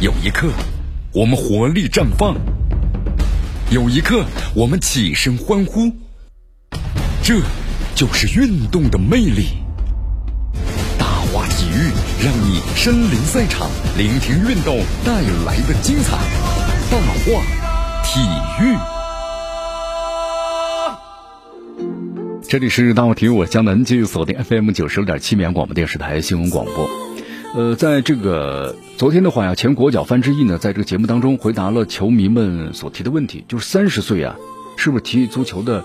有一刻，我们活力绽放；有一刻，我们起身欢呼。这就是运动的魅力。大话体育，让你身临赛场，聆听运动带来的精彩。大话体育，这里是大话体育，我江南，继续锁定 FM 九十六点七绵阳广播电视台新闻广播。呃，在这个昨天的话呀，前国脚范志毅呢，在这个节目当中回答了球迷们所提的问题，就是三十岁啊，是不是踢足球的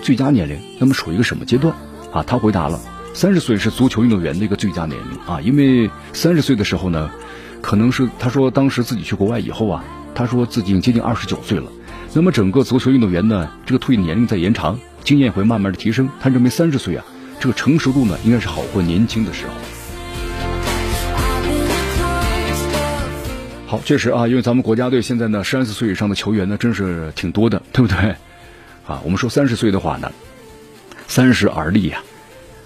最佳年龄？那么属于一个什么阶段啊？他回答了，三十岁是足球运动员的一个最佳年龄啊，因为三十岁的时候呢，可能是他说当时自己去国外以后啊，他说自己已经接近二十九岁了，那么整个足球运动员呢，这个退役年龄在延长，经验会慢慢的提升，他认为三十岁啊，这个成熟度呢，应该是好过年轻的时候。好，确实啊，因为咱们国家队现在呢，三十岁以上的球员呢，真是挺多的，对不对？啊，我们说三十岁的话呢，三十而立呀，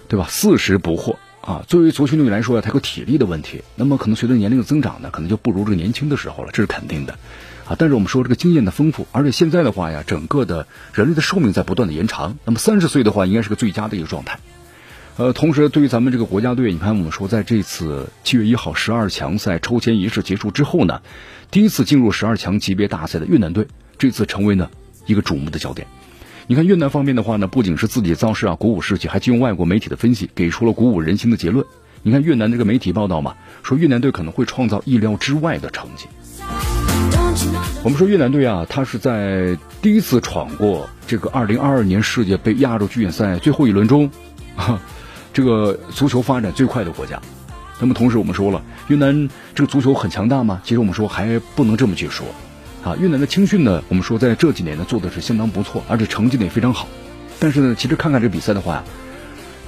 对吧？四十不惑啊。作为足球运动员来说呀，他有体力的问题，那么可能随着年龄的增长呢，可能就不如这个年轻的时候了，这是肯定的啊。但是我们说这个经验的丰富，而且现在的话呀，整个的人类的寿命在不断的延长，那么三十岁的话，应该是个最佳的一个状态。呃，同时对于咱们这个国家队，你看我们说在这次七月一号十二强赛抽签仪式结束之后呢，第一次进入十二强级别大赛的越南队，这次成为呢一个瞩目的焦点。你看越南方面的话呢，不仅是自己造势啊鼓舞士气，还借用外国媒体的分析，给出了鼓舞人心的结论。你看越南这个媒体报道嘛，说越南队可能会创造意料之外的成绩。我们说越南队啊，他是在第一次闯过这个二零二二年世界杯亚洲区赛最后一轮中。这个足球发展最快的国家，那么同时我们说了，越南这个足球很强大吗？其实我们说还不能这么去说，啊，越南的青训呢，我们说在这几年呢做的是相当不错，而且成绩呢也非常好。但是呢，其实看看这比赛的话呀，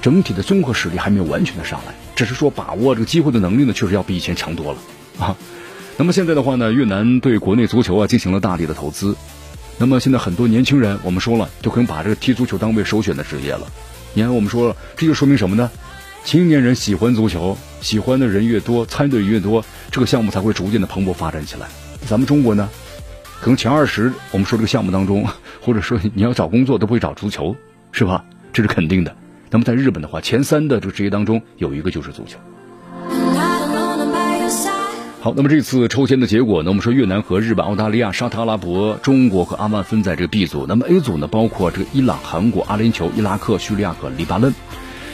整体的综合实力还没有完全的上来，只是说把握这个机会的能力呢，确实要比以前强多了 啊。那么现在的话呢，越南对国内足球啊进行了大力的投资，那么现在很多年轻人，我们说了，就可以把这个踢足球当为首选的职业了。你看，我们说了，这就说明什么呢？青年人喜欢足球，喜欢的人越多，参与的人越多，这个项目才会逐渐的蓬勃发展起来。咱们中国呢，可能前二十，我们说这个项目当中，或者说你要找工作都不会找足球，是吧？这是肯定的。那么在日本的话，前三的这个职业当中有一个就是足球。好，那么这次抽签的结果呢？我们说越南和日本、澳大利亚、沙特阿拉伯、中国和阿曼分在这个 B 组。那么 A 组呢，包括这个伊朗、韩国、阿联酋、伊拉克、叙利亚和黎巴嫩。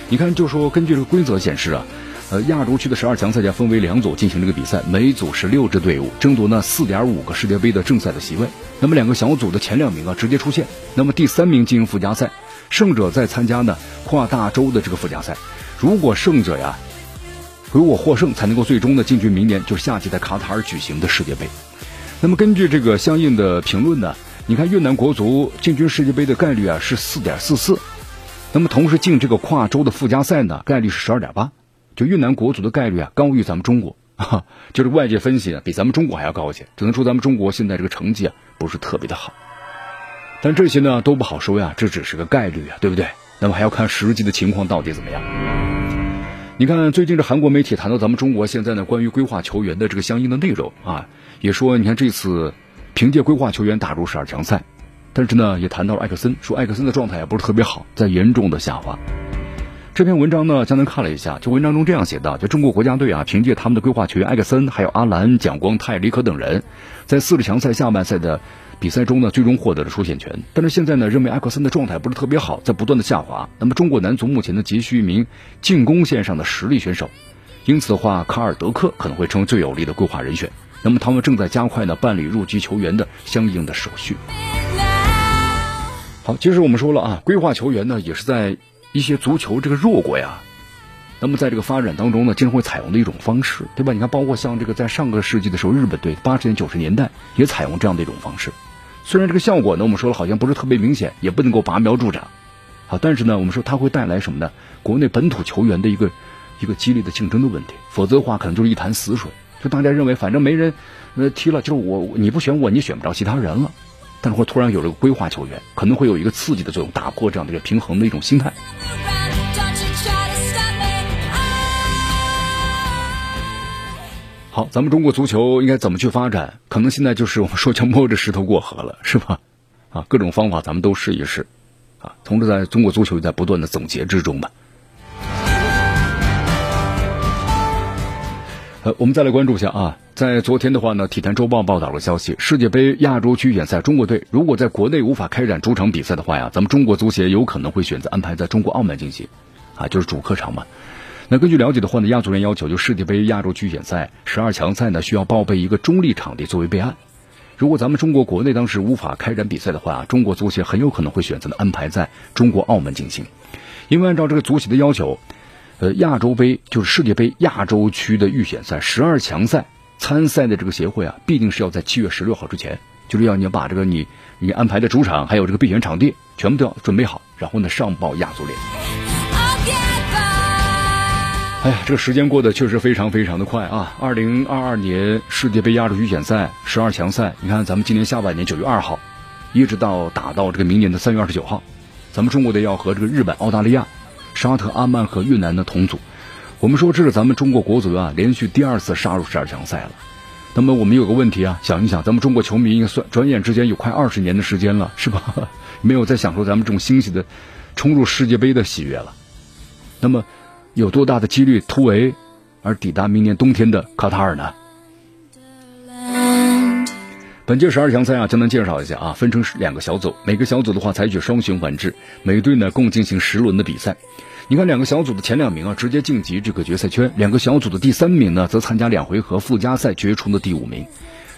你看，就说根据这个规则显示啊，呃，亚洲区的十二强赛将分为两组进行这个比赛，每组是六支队伍，争夺呢四点五个世界杯的正赛的席位。那么两个小组的前两名啊直接出线，那么第三名进行附加赛，胜者再参加呢跨大洲的这个附加赛。如果胜者呀。如果获胜，才能够最终呢进军明年就是夏季在卡塔尔举行的世界杯。那么根据这个相应的评论呢，你看越南国足进军世界杯的概率啊是四点四四，那么同时进这个跨洲的附加赛呢概率是十二点八，就越南国足的概率啊高于咱们中国，就是外界分析啊比咱们中国还要高一些，只能说咱们中国现在这个成绩啊不是特别的好。但这些呢都不好说呀，这只是个概率啊，对不对？那么还要看实际的情况到底怎么样。你看，最近这韩国媒体谈到咱们中国现在呢，关于规划球员的这个相应的内容啊，也说，你看这次凭借规划球员打入十二强赛，但是呢，也谈到了艾克森，说艾克森的状态也不是特别好，在严重的下滑。这篇文章呢，江南看了一下，就文章中这样写的，就中国国家队啊，凭借他们的规划球员艾克森，还有阿兰、蒋光泰、李可等人，在四十强赛下半赛的。比赛中呢，最终获得了出线权。但是现在呢，认为埃克森的状态不是特别好，在不断的下滑。那么中国男足目前呢，急需一名进攻线上的实力选手，因此的话，卡尔德克可能会成为最有力的规划人选。那么他们正在加快呢办理入籍球员的相应的手续。好，其实我们说了啊，规划球员呢，也是在一些足球这个弱国呀。那么在这个发展当中呢，经常会采用的一种方式，对吧？你看，包括像这个在上个世纪的时候，日本队八十年、九十年代也采用这样的一种方式。虽然这个效果呢，我们说了好像不是特别明显，也不能够拔苗助长，好，但是呢，我们说它会带来什么呢？国内本土球员的一个一个激烈的竞争的问题。否则的话，可能就是一潭死水。就大家认为，反正没人呃踢了，就是我你不选我，你选不着其他人了。但是会突然有了个规划球员，可能会有一个刺激的作用，打破这样的一个平衡的一种心态。好，咱们中国足球应该怎么去发展？可能现在就是我们说叫摸着石头过河了，是吧？啊，各种方法咱们都试一试，啊，同时在中国足球也在不断的总结之中吧。呃，我们再来关注一下啊，在昨天的话呢，《体坛周报》报道了消息，世界杯亚洲区预选赛，中国队如果在国内无法开展主场比赛的话呀，咱们中国足协有可能会选择安排在中国澳门进行，啊，就是主客场嘛。那根据了解的话呢，亚足联要求就世界杯亚洲区预选赛十二强赛呢，需要报备一个中立场地作为备案。如果咱们中国国内当时无法开展比赛的话，中国足协很有可能会选择呢安排在中国澳门进行，因为按照这个足协的要求。呃，亚洲杯就是世界杯亚洲区的预选赛十二强赛参赛的这个协会啊，必定是要在七月十六号之前，就是要你把这个你你安排的主场还有这个备选场地全部都要准备好，然后呢上报亚足联。哎呀，这个时间过得确实非常非常的快啊！二零二二年世界杯亚洲预选赛十二强赛，你看咱们今年下半年九月二号，一直到打到这个明年的三月二十九号，咱们中国队要和这个日本、澳大利亚。沙特、阿曼和越南的同组，我们说这是咱们中国国足啊连续第二次杀入十二强赛了。那么我们有个问题啊，想一想，咱们中国球迷应该算转眼之间有快二十年的时间了，是吧？没有再享受咱们这种欣喜的冲入世界杯的喜悦了。那么有多大的几率突围而抵达明年冬天的卡塔尔呢？本届十二强赛啊，简单介绍一下啊，分成两个小组，每个小组的话采取双循环制，每队呢共进行十轮的比赛。你看两个小组的前两名啊，直接晋级这个决赛圈；两个小组的第三名呢，则参加两回合附加赛决出的第五名。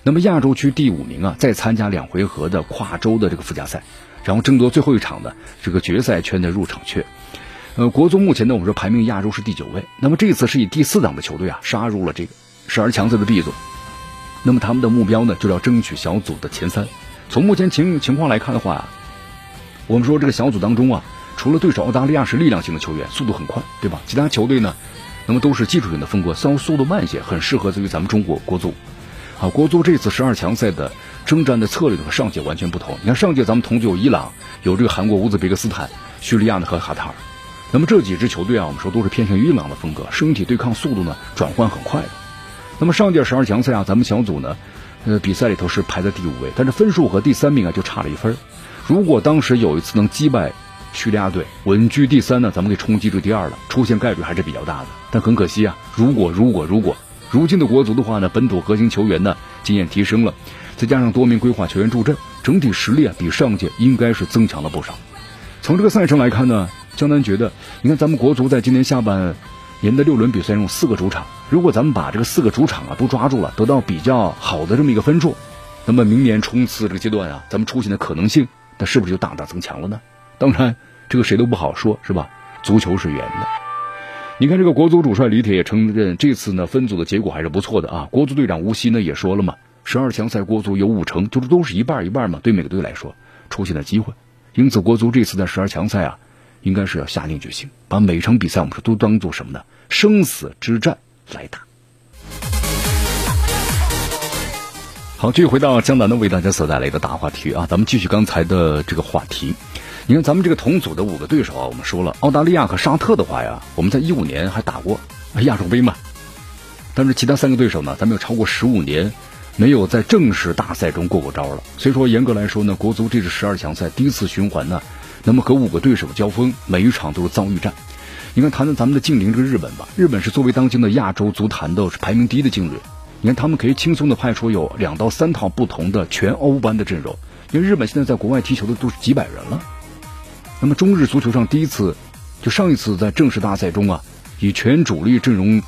那么亚洲区第五名啊，再参加两回合的跨洲的这个附加赛，然后争夺最后一场的这个决赛圈的入场券。呃，国足目前呢，我们说排名亚洲是第九位。那么这次是以第四档的球队啊，杀入了这个十二强赛的 B 组。那么他们的目标呢，就要争取小组的前三。从目前情情况来看的话，我们说这个小组当中啊，除了对手澳大利亚是力量型的球员，速度很快，对吧？其他球队呢，那么都是技术型的风格，稍微速度慢一些，很适合于咱们中国国足。啊，国足这次十二强赛的征战的策略和上届完全不同。你看上届咱们同组有伊朗，有这个韩国、乌兹别克斯坦、叙利亚呢和卡塔尔。那么这几支球队啊，我们说都是偏向于伊朗的风格，身体对抗速度呢转换很快的。那么上届十二强赛啊，咱们小组呢，呃，比赛里头是排在第五位，但是分数和第三名啊就差了一分。如果当时有一次能击败叙利亚队，稳居第三呢，咱们可以冲击至第二了，出现概率还是比较大的。但很可惜啊，如果如果如果如今的国足的话呢，本土核心球员呢经验提升了，再加上多名规划球员助阵，整体实力啊比上届应该是增强了不少。从这个赛程来看呢，江南觉得，你看咱们国足在今年下半。年的六轮比赛中四个主场，如果咱们把这个四个主场啊都抓住了，得到比较好的这么一个分数，那么明年冲刺这个阶段啊，咱们出现的可能性，那是不是就大大增强了呢？当然，这个谁都不好说，是吧？足球是圆的。你看这个国足主帅李铁也承认，这次呢分组的结果还是不错的啊。国足队长吴曦呢也说了嘛，十二强赛国足有五成，就是都是一半一半嘛，对每个队来说出现的机会，因此国足这次在十二强赛啊。应该是要下定决心，把每场比赛我们说都当做什么呢？生死之战来打。好，继续回到江南的为大家所带来的大话题啊，咱们继续刚才的这个话题。你看咱们这个同组的五个对手啊，我们说了，澳大利亚和沙特的话呀，我们在一五年还打过亚洲杯嘛。但是其他三个对手呢，咱们有超过十五年没有在正式大赛中过过招了。所以说严格来说呢，国足这是十二强赛第一次循环呢。那么和五个对手交锋，每一场都是遭遇战。你看，谈谈咱们的近邻这个日本吧。日本是作为当今的亚洲足坛的排名第一的劲旅。你看，他们可以轻松的派出有两到三套不同的全欧班的阵容。因为日本现在在国外踢球的都是几百人了。那么中日足球上第一次，就上一次在正式大赛中啊，以全主力阵容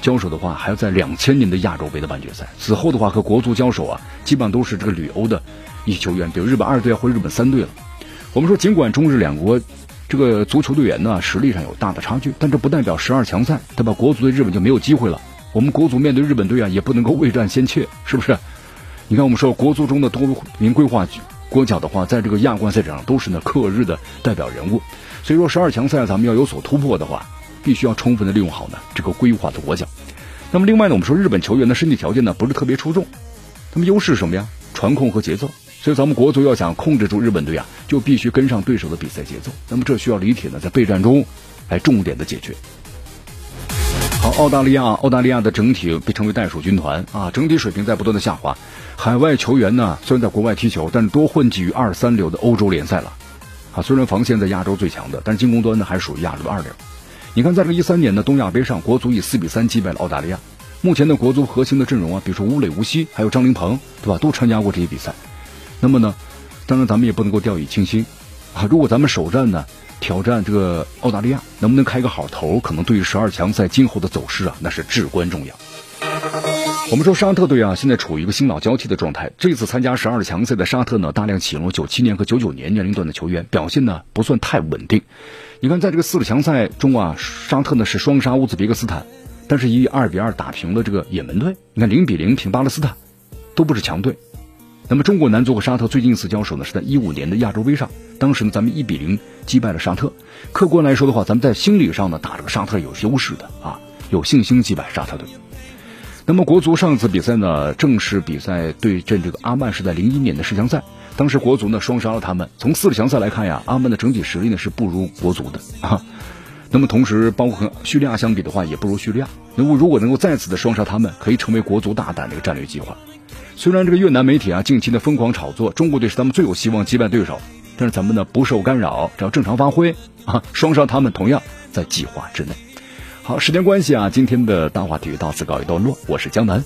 交手的话，还要在两千年的亚洲杯的半决赛。此后的话和国足交手啊，基本上都是这个旅欧的一些球员，比如日本二队或者日本三队了。我们说，尽管中日两国这个足球队员呢实力上有大的差距，但这不代表十二强赛对吧？国足对日本就没有机会了。我们国足面对日本队啊，也不能够未战先怯，是不是？你看，我们说国足中的多名规划国脚的话，在这个亚冠赛场上都是呢克日的代表人物。所以说，十二强赛咱们要有所突破的话，必须要充分的利用好呢这个规划的国脚。那么另外呢，我们说日本球员的身体条件呢不是特别出众，他们优势什么呀？传控和节奏。所以咱们国足要想控制住日本队啊，就必须跟上对手的比赛节奏。那么这需要李铁呢在备战中来重点的解决。好，澳大利亚，澳大利亚的整体被称为袋鼠军团啊，整体水平在不断的下滑。海外球员呢，虽然在国外踢球，但是多混迹于二三流的欧洲联赛了。啊，虽然防线在亚洲最强的，但是进攻端呢还是属于亚洲的二流。你看，在这个一三年的东亚杯上，国足以四比三击败了澳大利亚。目前的国足核心的阵容啊，比如说吴磊、吴曦，还有张琳芃，对吧？都参加过这些比赛。那么呢，当然咱们也不能够掉以轻心啊。如果咱们首战呢？挑战这个澳大利亚能不能开个好头？可能对于十二强赛今后的走势啊，那是至关重要。我们说沙特队啊，现在处于一个新老交替的状态。这次参加十二强赛的沙特呢，大量启用了九七年和九九年年龄段的球员，表现呢不算太稳定。你看，在这个四强赛中啊，沙特呢是双杀乌兹别克斯坦，但是以二比二打平了这个也门队。你看零比零平巴勒斯坦，都不是强队。那么中国男足和沙特最近一次交手呢，是在一五年的亚洲杯上，当时呢咱们一比零击败了沙特。客观来说的话，咱们在心理上呢打这个沙特有优势的啊，有信心击败沙特队。那么国足上次比赛呢，正式比赛对阵这个阿曼是在零一年的世强赛，当时国足呢双杀了他们。从四强赛来看呀，阿曼的整体实力呢是不如国足的啊。那么同时，包括和叙利亚相比的话，也不如叙利亚。那么如果能够再次的双杀他们，可以成为国足大胆的一个战略计划。虽然这个越南媒体啊近期的疯狂炒作中国队是他们最有希望击败对手，但是咱们呢不受干扰，只要正常发挥啊，双杀他们同样在计划之内。好，时间关系啊，今天的大话体育到此告一段落，我是江南。